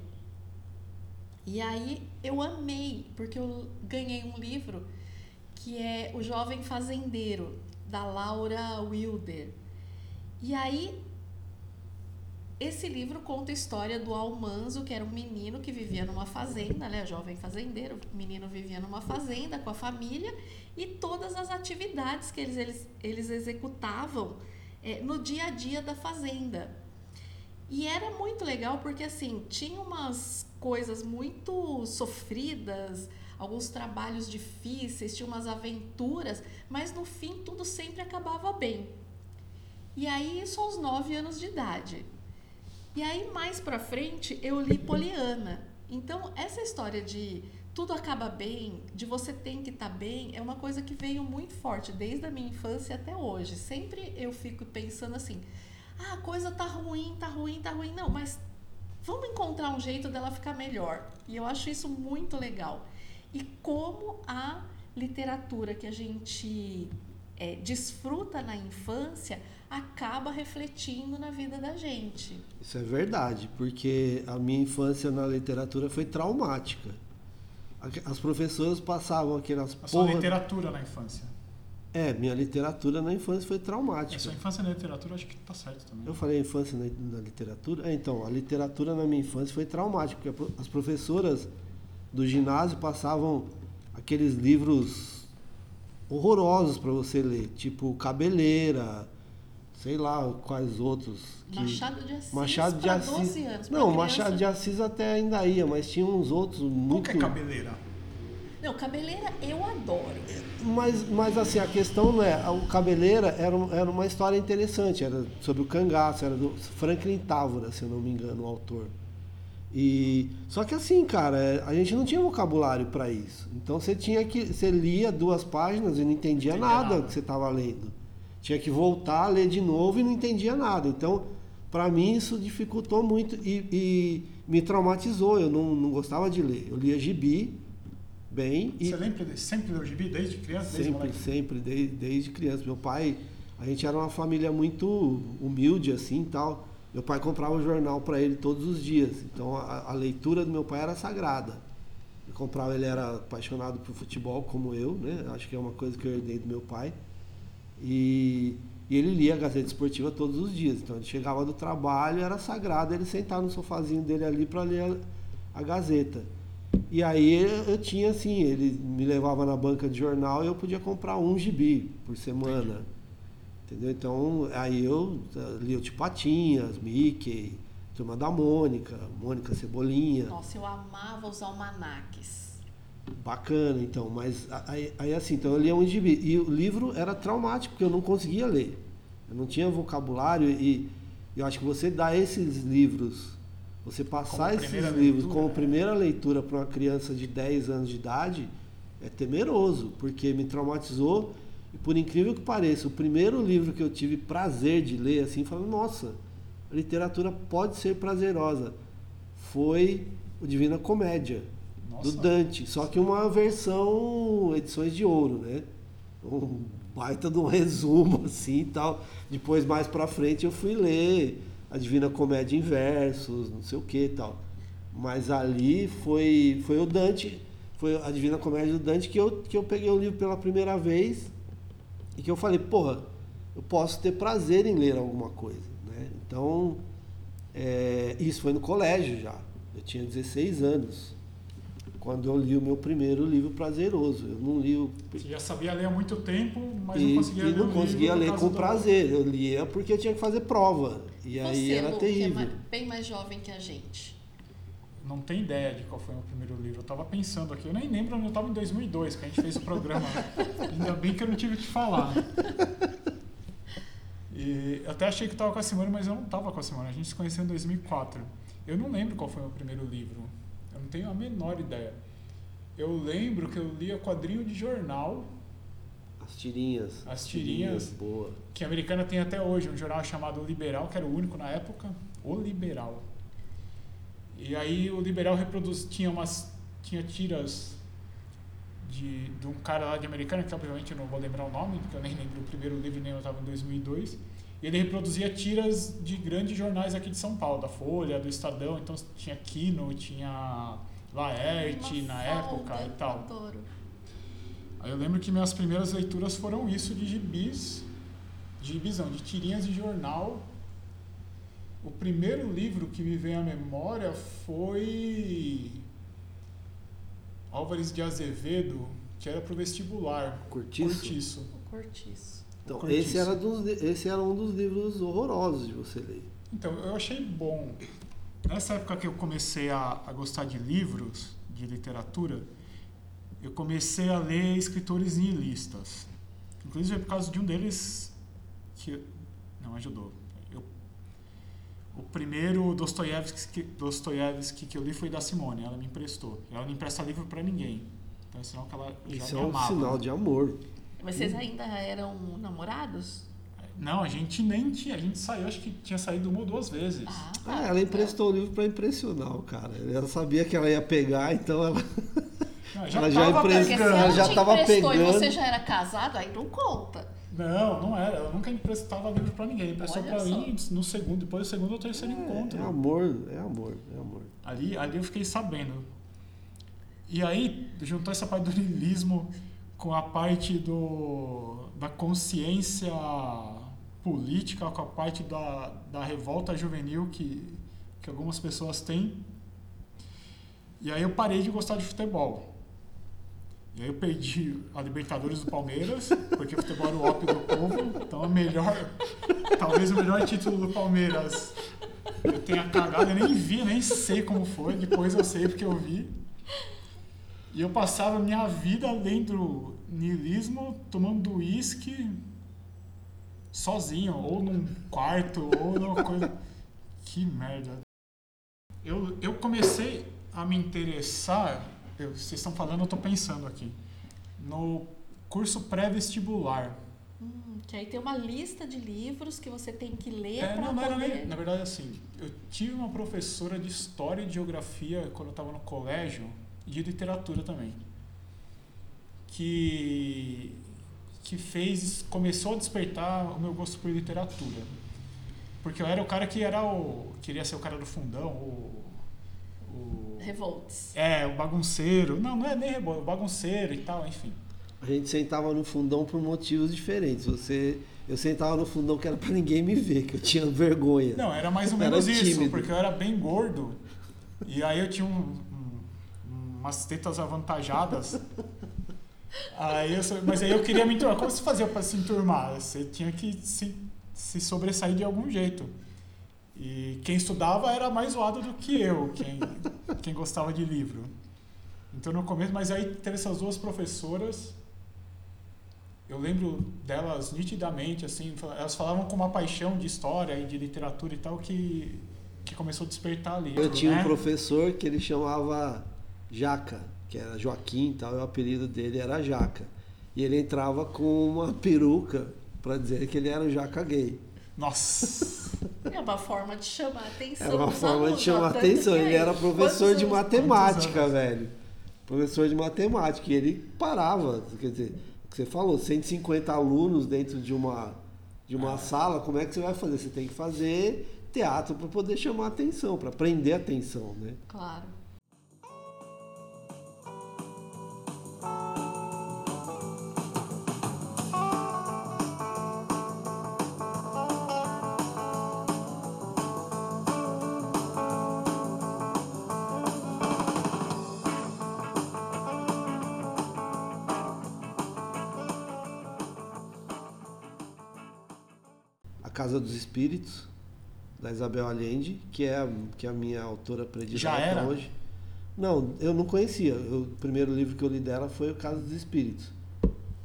E aí eu amei, porque eu ganhei um livro que é O Jovem Fazendeiro, da Laura Wilder. E aí esse livro conta a história do Almanzo, que era um menino que vivia numa fazenda, né, jovem fazendeiro. O menino vivia numa fazenda com a família e todas as atividades que eles, eles, eles executavam é, no dia a dia da fazenda. E era muito legal porque assim tinha umas coisas muito sofridas, alguns trabalhos difíceis, tinha umas aventuras, mas no fim tudo sempre acabava bem. E aí isso aos nove anos de idade. E aí, mais pra frente, eu li Poliana. Então, essa história de tudo acaba bem, de você tem que estar tá bem, é uma coisa que veio muito forte desde a minha infância até hoje. Sempre eu fico pensando assim: ah, a coisa tá ruim, tá ruim, tá ruim. Não, mas vamos encontrar um jeito dela ficar melhor. E eu acho isso muito legal. E como a literatura que a gente é, desfruta na infância acaba refletindo na vida da gente. Isso é verdade, porque a minha infância na literatura foi traumática. As professoras passavam aquelas A sua literatura na infância. É, minha literatura na infância foi traumática. A sua infância na literatura acho que tá certo também. Eu falei infância na, na literatura? É, então, a literatura na minha infância foi traumática, porque as professoras do ginásio passavam aqueles livros horrorosos para você ler, tipo Cabeleira, sei lá quais outros. Que... Machado de Assis. Machado de Assis. 12 anos, não, Machado de Assis até ainda ia, mas tinha uns outros muito. Qual que é cabeleira? Não, cabeleira eu adoro. Mas, mas assim, a questão não é. O cabeleira era, era uma história interessante, era sobre o cangaço, era do Franklin Távora, se eu não me engano, o autor. E só que assim, cara, a gente não tinha vocabulário para isso. Então você tinha que você lia duas páginas e não entendia, entendia nada, nada que você estava lendo. Tinha que voltar a ler de novo e não entendia nada. Então, para mim isso dificultou muito e, e, me traumatizou. Eu não, não gostava de ler. Eu lia gibi bem. Você lembra sempre leu gibi desde criança? Desde sempre, sempre, desde, desde criança. Meu pai, a gente era uma família muito humilde assim, tal. Meu pai comprava o jornal para ele todos os dias. Então a, a, leitura do meu pai era sagrada. Eu comprava, ele era apaixonado por futebol como eu, né? Acho que é uma coisa que eu herdei do meu pai. E, e ele lia a Gazeta Esportiva todos os dias. Então ele chegava do trabalho, era sagrado ele sentar no sofazinho dele ali para ler a, a, Gazeta. E aí eu tinha assim, ele me levava na banca de jornal e eu podia comprar um gibi por semana. Entendeu? Então, aí eu li o Tipatinhas, Mickey, Turma da Mônica, Mônica Cebolinha. Nossa, eu amava os almanaques. Bacana, então, mas aí, aí assim, então eu lia um gibi. E o livro era traumático, porque eu não conseguia ler. Eu não tinha vocabulário e eu acho que você dá esses livros, você passar esses livros leitura, como primeira leitura para uma criança de 10 anos de idade, é temeroso, porque me traumatizou e por incrível que pareça, o primeiro livro que eu tive prazer de ler, assim, falando, nossa, a literatura pode ser prazerosa, foi o Divina Comédia, nossa. do Dante. Só que uma versão, edições de ouro, né? Um baita de um resumo, assim e tal. Depois, mais pra frente, eu fui ler a Divina Comédia em versos, não sei o que e tal. Mas ali foi, foi o Dante, foi a Divina Comédia do Dante que eu, que eu peguei o livro pela primeira vez e que eu falei, porra, eu posso ter prazer em ler alguma coisa. Né? Então, é, isso foi no colégio já. Eu tinha 16 anos. Quando eu li o meu primeiro livro prazeroso. Eu não li o. Você já sabia ler há muito tempo, mas e, não conseguia ler. E não conseguia ler com prazer. Eu lia porque eu tinha que fazer prova. E Você, aí era Lu, terrível. Que é bem mais jovem que a gente. não tenho ideia de qual foi o meu primeiro livro. Eu estava pensando aqui, eu nem lembro eu estava em 2002, que a gente fez o programa. Ainda bem que eu não tive que falar. E eu até achei que estava com a Simone, mas eu não estava com a Simone. A gente se conheceu em 2004. Eu não lembro qual foi o meu primeiro livro. Não tenho a menor ideia. Eu lembro que eu lia quadrinho de jornal. As tirinhas. As tirinhas. tirinhas boa. Que a americana tem até hoje, um jornal chamado Liberal, que era o único na época. O Liberal. E aí o Liberal reproduz, tinha umas tinha tiras de, de um cara lá de americana, que obviamente eu não vou lembrar o nome, porque eu nem lembro o primeiro livro, nem eu estava em 2002. E ele reproduzia tiras de grandes jornais aqui de São Paulo, da Folha, do Estadão, então tinha Kino, tinha Laerte na época e tal. Adoro. Aí eu lembro que minhas primeiras leituras foram isso de gibis, de gibisão, de tirinhas de jornal. O primeiro livro que me veio à memória foi Álvares de Azevedo, que era pro vestibular. Cortiço? Cortiço. O cortiço. Então, Cortiço. esse era, dos, esse era um dos livros horrorosos de você ler. Então, eu achei bom. Nessa época que eu comecei a, a gostar de livros, de literatura, eu comecei a ler escritores nihilistas. Inclusive é por causa de um deles que não ajudou. Eu, o primeiro Dostoiévski, Dostoiévski que eu li foi da Simone, ela me emprestou. Ela não empresta livro para ninguém. Então é sinal que ela já Isso me é um amava. sinal de amor. Mas vocês ainda eram namorados? Não, a gente nem tinha, a gente saiu, acho que tinha saído uma ou duas vezes. Ah, Ah, ela emprestou o livro para impressionar o cara. Ela sabia que ela ia pegar, então ela, Não, ela já emprestou. Pegando. Ela ela já te tava emprestou e pegando. você já era casado, aí não conta. Não, não era. Eu nunca emprestava livro pra ninguém. Emprestou só. mim no segundo, depois do segundo ou terceiro encontro. É amor, é amor, é amor. Ali, ali eu fiquei sabendo. E aí, juntou essa parte do niilismo com a parte do, da consciência política, com a parte da, da revolta juvenil que, que algumas pessoas têm. E aí eu parei de gostar de futebol. E aí eu perdi a Libertadores do Palmeiras, porque o futebol era o ópio do povo. Então a melhor, talvez o melhor título do Palmeiras eu tenha cagado, eu nem vi, nem sei como foi, depois eu sei porque eu vi. E eu passava a minha vida lendo niilismo, tomando uísque sozinho, ou num quarto, ou numa coisa. Que merda. Eu, eu comecei a me interessar, eu- vocês estão falando, eu estou pensando aqui, no curso pré-vestibular. Hum, que aí tem uma lista de livros que você tem que ler É, pra não, não era poder... nem, na verdade, assim, eu tive uma professora de História e Geografia quando eu estava no colégio, de Literatura também, que, que fez, começou a despertar o meu gosto por literatura. Porque eu era o cara que era o, queria ser o cara do fundão, o... o Revolts. é, o bagunceiro, não, não é nem rebo- o bagunceiro e tal, enfim. A gente sentava no fundão por motivos diferentes. Você, eu sentava no fundão que era para ninguém me ver, que eu tinha vergonha. Não, era mais ou menos isso, tímido. porque eu era bem gordo. E aí eu tinha um- umas tetas avantajadas. Aí eu, mas aí eu queria me enturmar. Como você fazia para se enturmar? Você tinha que se, se sobressair de algum jeito. E quem estudava era mais zoado do que eu, quem, quem gostava de livro. Então no começo, mas aí teve essas duas professoras. Eu lembro delas nitidamente, assim, elas falavam com uma paixão de história e de literatura e tal que, que começou a despertar ali. Eu tinha né? um professor que ele chamava Jaca, que era Joaquim e tal, e o apelido dele era Jaca. E ele entrava com uma peruca para dizer que ele era o Jaca gay. Nossa! É uma forma de chamar a atenção. Era uma forma alunos, de chamar atenção. Ele aí, era professor de matemática, velho. Professor de matemática. E ele parava. Quer dizer, o que você falou, 150 alunos dentro de uma, de uma sala, como é que você vai fazer? Você tem que fazer teatro para poder chamar atenção, para prender a atenção, né? Claro. Casa dos Espíritos. da Isabel Allende, que é, a- que é a minha autora predileta Já era? hoje. Não, eu não conhecia. Eu- o primeiro livro que eu li dela foi O Caso dos Espíritos.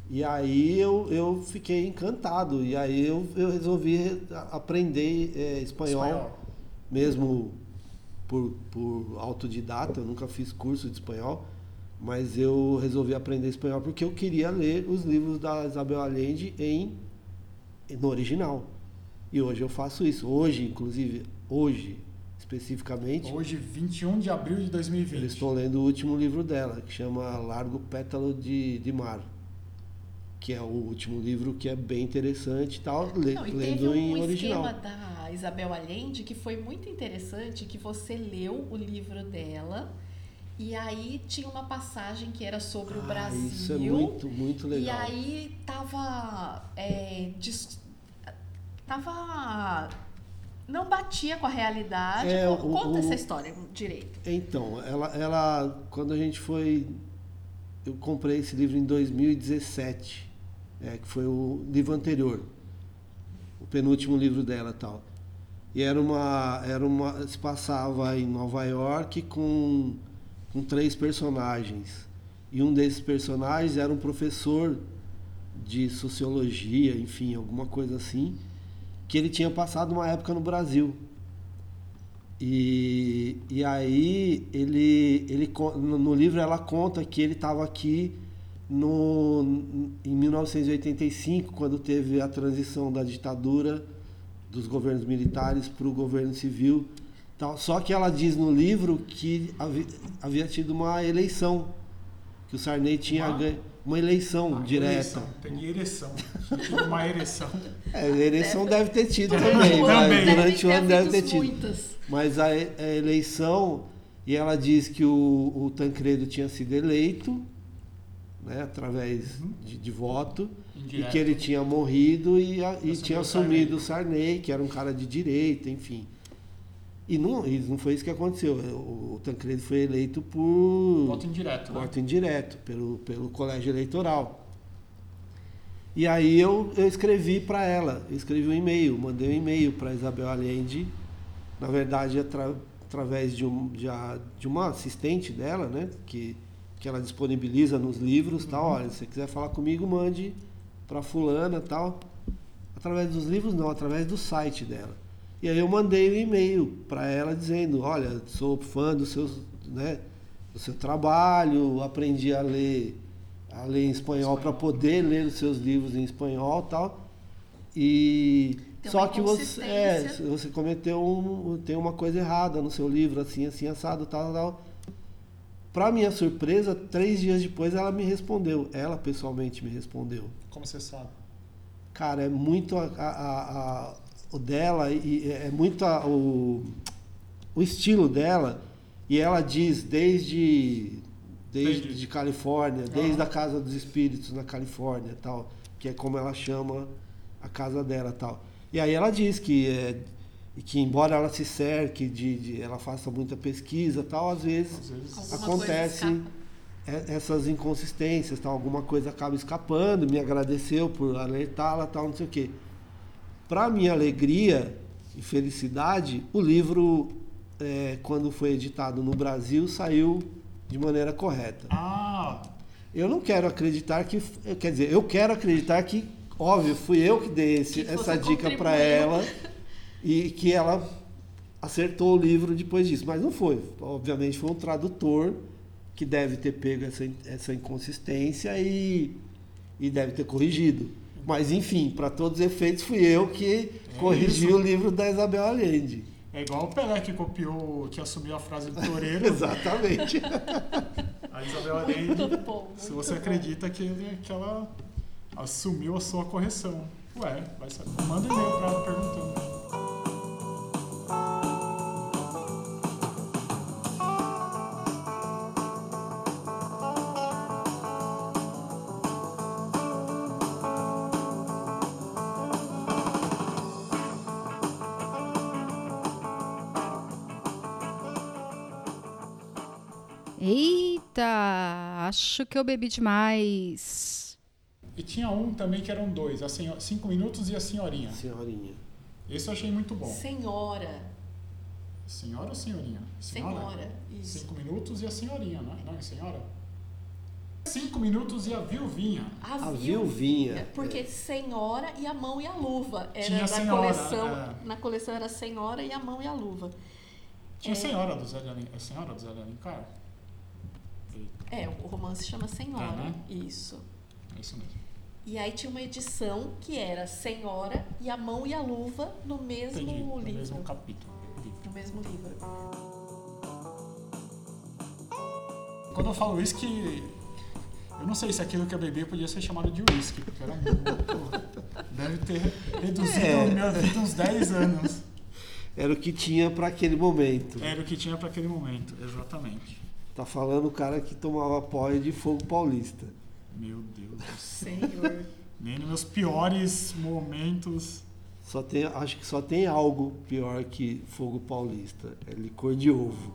E aí eu, eu fiquei encantado. E aí eu, eu resolvi aprender eh, espanhol, Espanhol. mesmo por, por autodidata. Eu nunca fiz curso de espanhol. Mas eu resolvi aprender espanhol porque eu queria ler os livros da Isabel Allende em, no original. E hoje eu faço isso. Hoje, inclusive, hoje, especificamente, Hoje, 21 de abril de 2020. eu estou lendo o último livro dela, que chama Largo Pétalo de, de Mar. Que é o último livro que é bem interessante e tal, le, Não, e teve lendo um em original. esquema da Isabel Allende que foi muito interessante, que você leu o livro dela e aí tinha uma passagem que era sobre o Ah, Brasil. isso é muito, muito E legal. aí tava. é, dis- tava. Não batia com a realidade. É, o- Conta o- essa história direito. Então, ela, ela, quando a gente foi, eu comprei esse livro em 2017, é, que foi o livro anterior, o penúltimo livro dela, e tal. E era uma, era uma, se passava em Nova York com, com três personagens. E um desses personagens era um professor de sociologia, enfim, alguma coisa assim, que ele tinha passado uma época no Brasil. E, e aí ele, ele no livro ela conta que ele estava aqui no, em 1985, quando teve a transição da ditadura dos governos militares para o governo civil. Tal. Só que ela diz no livro que havi- havia tido uma eleição, que o Sarney tinha ganho uma eleição direta. Ereção. Tem ereção. Uma ereção. É, a eleição deve ter tido também, deve durante o ano deve ter tido. muitas. Mas a, e- a eleição, e ela diz que o, o Tancredo tinha sido eleito, né, através de, de voto, e Indireto. que ele tinha morrido e, a- e tinha assumido o Sarney, que era um cara de direita, enfim. E não, e não foi isso que aconteceu. O, o Tancredo foi eleito por Voto indireto, né? voto indireto pelo, pelo colégio eleitoral. E aí eu, eu escrevi para ela, eu escrevi um e-mail, mandei um e-mail para Isabel Allende, na verdade atra- através de, um, de, a- de uma assistente dela, né, que, que ela disponibiliza nos livros, tal, olha, se você quiser falar comigo, mande para fulana, tal. Através dos livros não, através do site dela. E aí eu mandei um e-mail para ela dizendo, olha, sou fã do seu, né, do seu trabalho, aprendi a ler a ler em espanhol para poder ler os seus livros em espanhol tal. E Tem só que você é, você cometeu um, tem uma coisa errada no seu livro assim assim assado tal tal para minha surpresa três dias depois ela me respondeu ela pessoalmente me respondeu. Como você sabe? cara é muito a- a- a- o dela e é muito a- o, o estilo dela e ela diz desde desde Entendi. de Califórnia desde Aham. a casa dos espíritos na Califórnia tal que é como ela chama a casa dela tal e aí ela diz que é, que embora ela se cerque de, de- ela faça muita pesquisa tal às vezes, Às vezes. Acontece é- essas inconsistências, tal, alguma coisa acaba escapando, me agradeceu por alertá-la, tal, não sei o quê. Para minha alegria e felicidade, o livro, é, quando foi editado no Brasil, saiu de maneira correta. Ah, Eu não quero acreditar que, quer dizer, eu quero acreditar que, óbvio, fui eu que dei esse- Que essa dica para ela e que ela acertou o livro depois disso, mas não foi. Obviamente foi um tradutor que deve ter pego essa, essa inconsistência e, e deve ter corrigido. Mas enfim, para todos os efeitos, fui eu que corrigi isso. o livro da Isabel Allende. é igual o Pelé que copiou, que assumiu a frase do Toreiro. Exatamente. A Isabel Allende, Muito bom. se você bom. acredita que, ele- que ela assumiu a sua correção. Ué, vai saber. Manda e-mail pra ela perguntando. Eita, acho que eu bebi demais. E tinha um também que eram dois, a senho- cinco minutos e a senhorinha. Senhorinha. Esse eu achei muito bom. Senhora. Senhora ou senhorinha? Senhora, isso. Cinco minutos e a senhorinha, não é? Não é senhora? Cinco minutos e a viuvinha. A viuvinha. Porque senhora e a mão e a luva. Era Tinha da senhora, coleção. é. Na coleção era senhora e a mão e a luva. Tinha É. senhora do Zé de Alencar. É senhora do Zé de Alencar? É, o romance chama Senhora. Né? Isso. É isso mesmo. E aí tinha uma edição que era Senhora e a mão e a luva no mesmo Entendi. No livro. mesmo capítulo. No mesmo livro. Quando eu falo uísque, eu não sei se aquilo que eu bebi podia ser chamado de uísque, porque era muito. Deve ter reduzido É. a minha vida uns 10 anos. Era o que tinha para aquele momento. Era o que tinha para aquele momento, exatamente. Tá falando o cara que tomava apoio de fogo paulista. Meu Deus do céu. Senhor. Nem nos meus piores momentos. Só tem, acho que só tem algo pior que fogo paulista. É licor de ovo.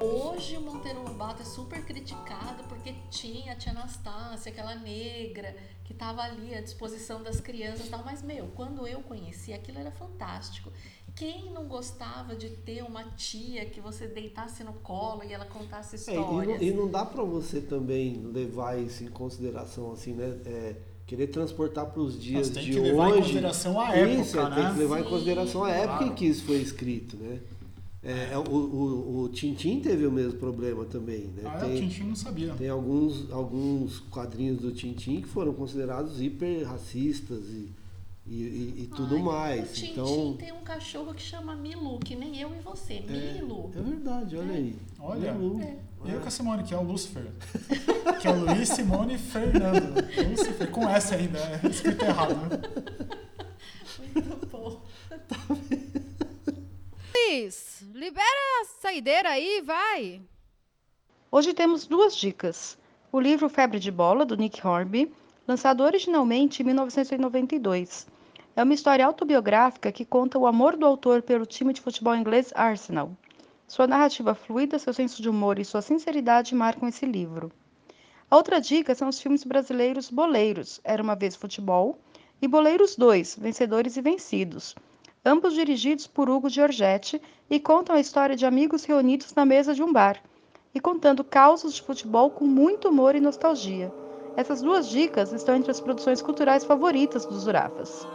Hoje o Monteiro Lobato é super criticado porque tinha a tia Anastácia, aquela negra, que estava ali à disposição das crianças e tal. Mas, meu, quando eu conheci, aquilo era fantástico. Quem não gostava de ter uma tia que você deitasse no colo e ela contasse É, e, não, histórias? e não dá para você também levar isso em consideração, assim, né? É, querer transportar para os dias tem de que hoje. levar em consideração a isso, época, Tem né? que levar em Sim, consideração a época claro. em que isso foi escrito, né? É, é, o, o, o Tintim teve o mesmo problema também, né? Ah, é, o Tintim não sabia. Tem alguns, alguns quadrinhos do Tintim que foram considerados hiper racistas e, e, e- e tudo Ai, mais. O Tintin então, tem um cachorro que chama Milu, que nem eu e você. É, Milu. é verdade, olha aí. Olha, Milu. É. e eu com a Simone, que é o Lucifer. que é o Luiz Simone Fernando. Lucifer, com S ainda, é escrito errado. Muito bom. Luiz, libera a saideira aí, vai. Hoje temos duas dicas. O livro Febre de Bola, do Nick Hornby, lançado originalmente em 1992. É uma história autobiográfica que conta o amor do autor pelo time de futebol inglês Arsenal. Sua narrativa fluida, seu senso de humor e sua sinceridade marcam esse livro. A outra dica são os filmes brasileiros Boleiros, Era uma Vez Futebol, e Boleiros 2, Vencedores e Vencidos, ambos dirigidos por Hugo Giorgetti e contam a história de amigos reunidos na mesa de um bar e contando causos de futebol com muito humor e nostalgia. Essas duas dicas estão entre as produções culturais favoritas dos Zurafas.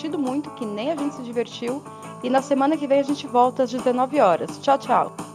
Divertido muito, que nem a gente se divertiu. E na semana que vem a gente volta às 19 horas. Tchau, tchau.